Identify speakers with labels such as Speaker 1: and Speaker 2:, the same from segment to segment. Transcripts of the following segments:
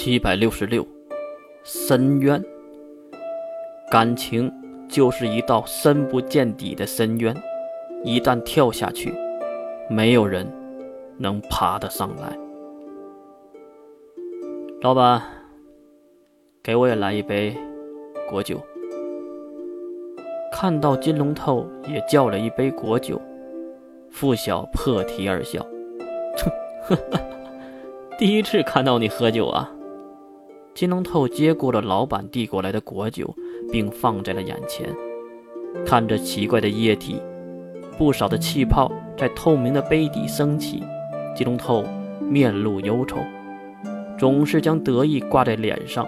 Speaker 1: 七百六十六，深渊。感情就是一道深不见底的深渊，一旦跳下去，没有人能爬得上来。老板，给我也来一杯果酒。看到金龙头也叫了一杯果酒，付晓破涕而笑，哼，第一次看到你喝酒啊。金龙透接过了老板递过来的果酒，并放在了眼前，看着奇怪的液体，不少的气泡在透明的杯底升起。金龙透面露忧愁，总是将得意挂在脸上，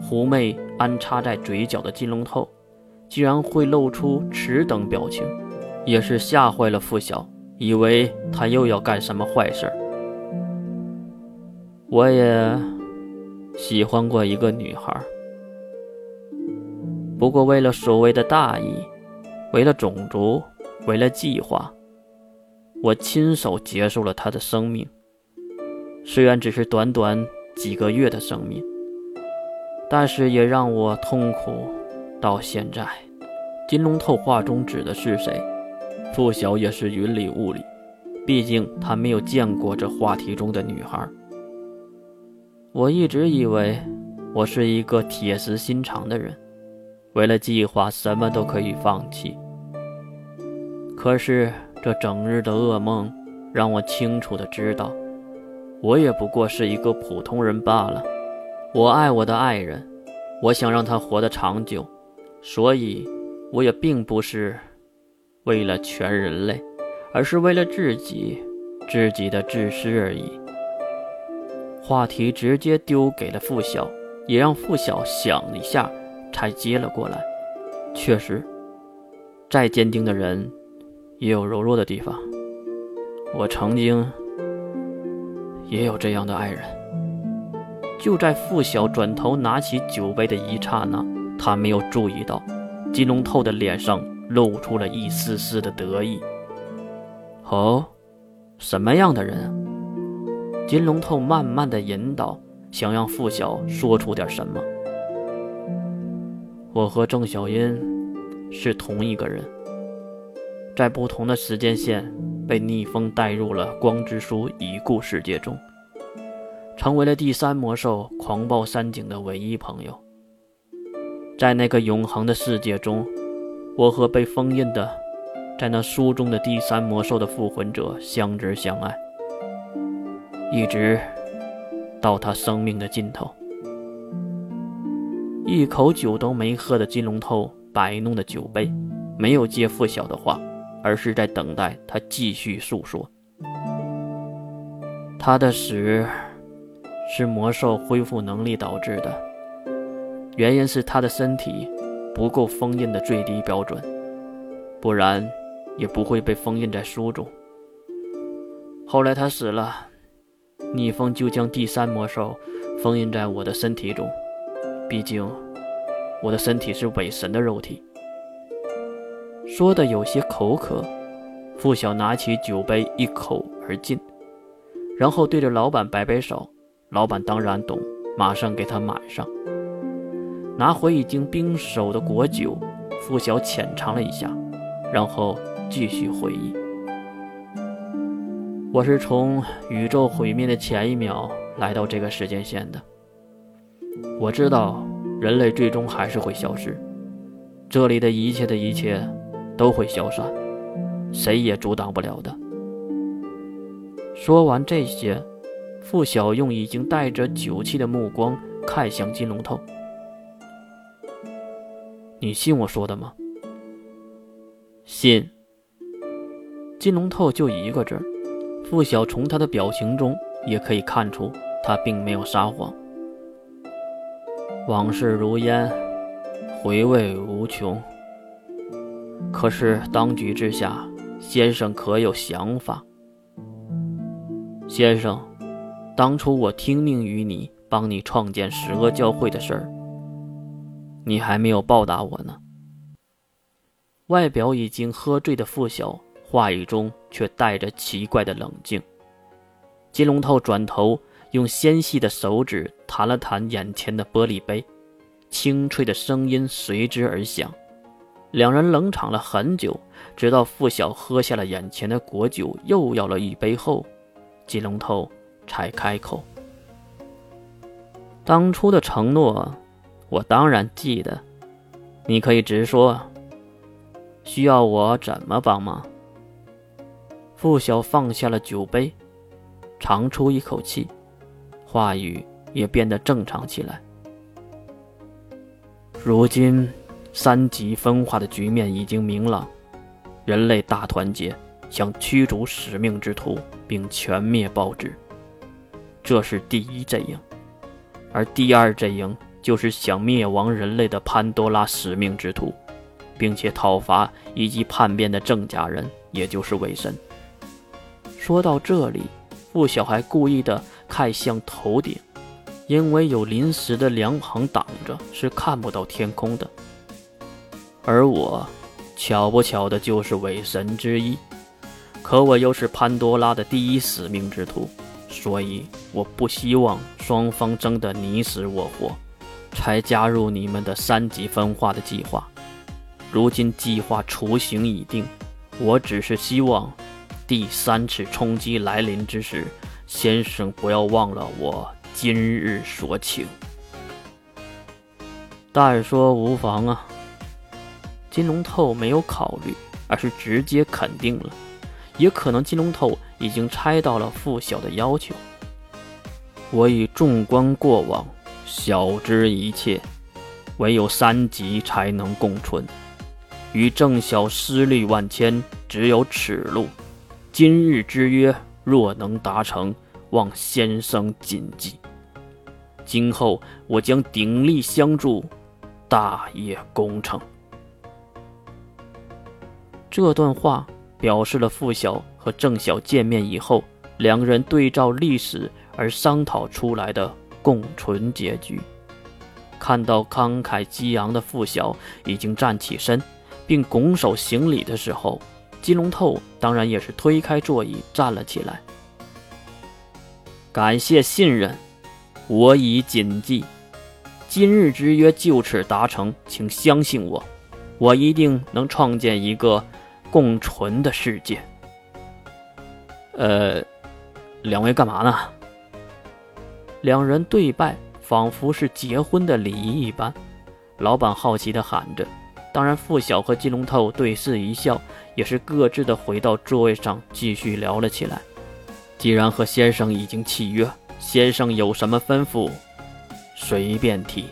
Speaker 1: 狐媚安插在嘴角的金龙透，竟然会露出此等表情，也是吓坏了付晓，以为他又要干什么坏事我也。喜欢过一个女孩，不过为了所谓的大义，为了种族，为了计划，我亲手结束了她的生命。虽然只是短短几个月的生命，但是也让我痛苦到现在。金龙透话中指的是谁？付晓也是云里雾里，毕竟他没有见过这话题中的女孩。我一直以为我是一个铁石心肠的人，为了计划什么都可以放弃。可是这整日的噩梦让我清楚的知道，我也不过是一个普通人罢了。我爱我的爱人，我想让他活得长久，所以我也并不是为了全人类，而是为了自己，自己的自私而已。话题直接丢给了付晓，也让付晓想了一下才接了过来。确实，再坚定的人也有柔弱的地方。我曾经也有这样的爱人。就在付晓转头拿起酒杯的一刹那，他没有注意到金龙透的脸上露出了一丝丝的得意。哦，什么样的人？金龙头慢慢的引导，想让付晓说出点什么。我和郑小英是同一个人，在不同的时间线被逆风带入了光之书已故世界中，成为了第三魔兽狂暴山井的唯一朋友。在那个永恒的世界中，我和被封印的，在那书中的第三魔兽的复魂者相知相爱。一直到他生命的尽头，一口酒都没喝的金龙头摆弄的酒杯，没有接付晓的话，而是在等待他继续诉说。他的死是魔兽恢复能力导致的，原因是他的身体不够封印的最低标准，不然也不会被封印在书中。后来他死了。逆风就将第三魔兽封印在我的身体中，毕竟我的身体是伪神的肉体。说的有些口渴，付晓拿起酒杯一口而尽，然后对着老板摆摆手。老板当然懂，马上给他满上。拿回已经冰手的果酒，付晓浅尝了一下，然后继续回忆。我是从宇宙毁灭的前一秒来到这个时间线的。我知道人类最终还是会消失，这里的一切的一切都会消散，谁也阻挡不了的。说完这些，付晓用已经带着酒气的目光看向金龙头：“你信我说的吗？”“信。”金龙头就一个字。付晓从他的表情中也可以看出，他并没有撒谎。往事如烟，回味无穷。可是当局之下，先生可有想法？先生，当初我听命于你，帮你创建十恶教会的事儿，你还没有报答我呢。外表已经喝醉的付晓。话语中却带着奇怪的冷静。金龙头转头，用纤细的手指弹了弹眼前的玻璃杯，清脆的声音随之而响。两人冷场了很久，直到付晓喝下了眼前的果酒，又要了一杯后，金龙头才开口：“当初的承诺，我当然记得，你可以直说。需要我怎么帮忙？”付晓放下了酒杯，长出一口气。话语也变得正常起来。如今，三级分化的局面已经明朗，人类大团结，想驱逐使命之徒并全灭暴之，这是第一阵营；而第二阵营就是想灭亡人类的潘多拉使命之徒，并且讨伐以及叛变的郑家人，也就是伪神。说到这里，傅小还故意的。看向头顶，因为有临时的凉棚挡着，是看不到天空的。而我，巧不巧的就是伪神之一，可我又是潘多拉的第一使命之徒，所以我不希望双方争得你死我活，才加入你们的三级分化的计划。如今计划雏形已定，我只是希望，第三次冲击来临之时。先生，不要忘了我今日所请。但说无妨啊。金龙透没有考虑，而是直接肯定了。也可能金龙透已经猜到了傅晓的要求。我已纵观过往，晓知一切，唯有三级才能共存。与郑晓私虑万千，只有此路。今日之约。若能达成，望先生谨记。今后我将鼎力相助，大业功成。这段话表示了傅晓和郑晓见面以后，两人对照历史而商讨出来的共存结局。看到慷慨激昂的傅晓已经站起身，并拱手行礼的时候。金龙透当然也是推开座椅站了起来。感谢信任，我已谨记。今日之约就此达成，请相信我，我一定能创建一个共存的世界。呃，两位干嘛呢？两人对拜，仿佛是结婚的礼仪一般。老板好奇的喊着。当然，付晓和金龙头对视一笑，也是各自的回到座位上继续聊了起来。既然和先生已经契约，先生有什么吩咐，随便提。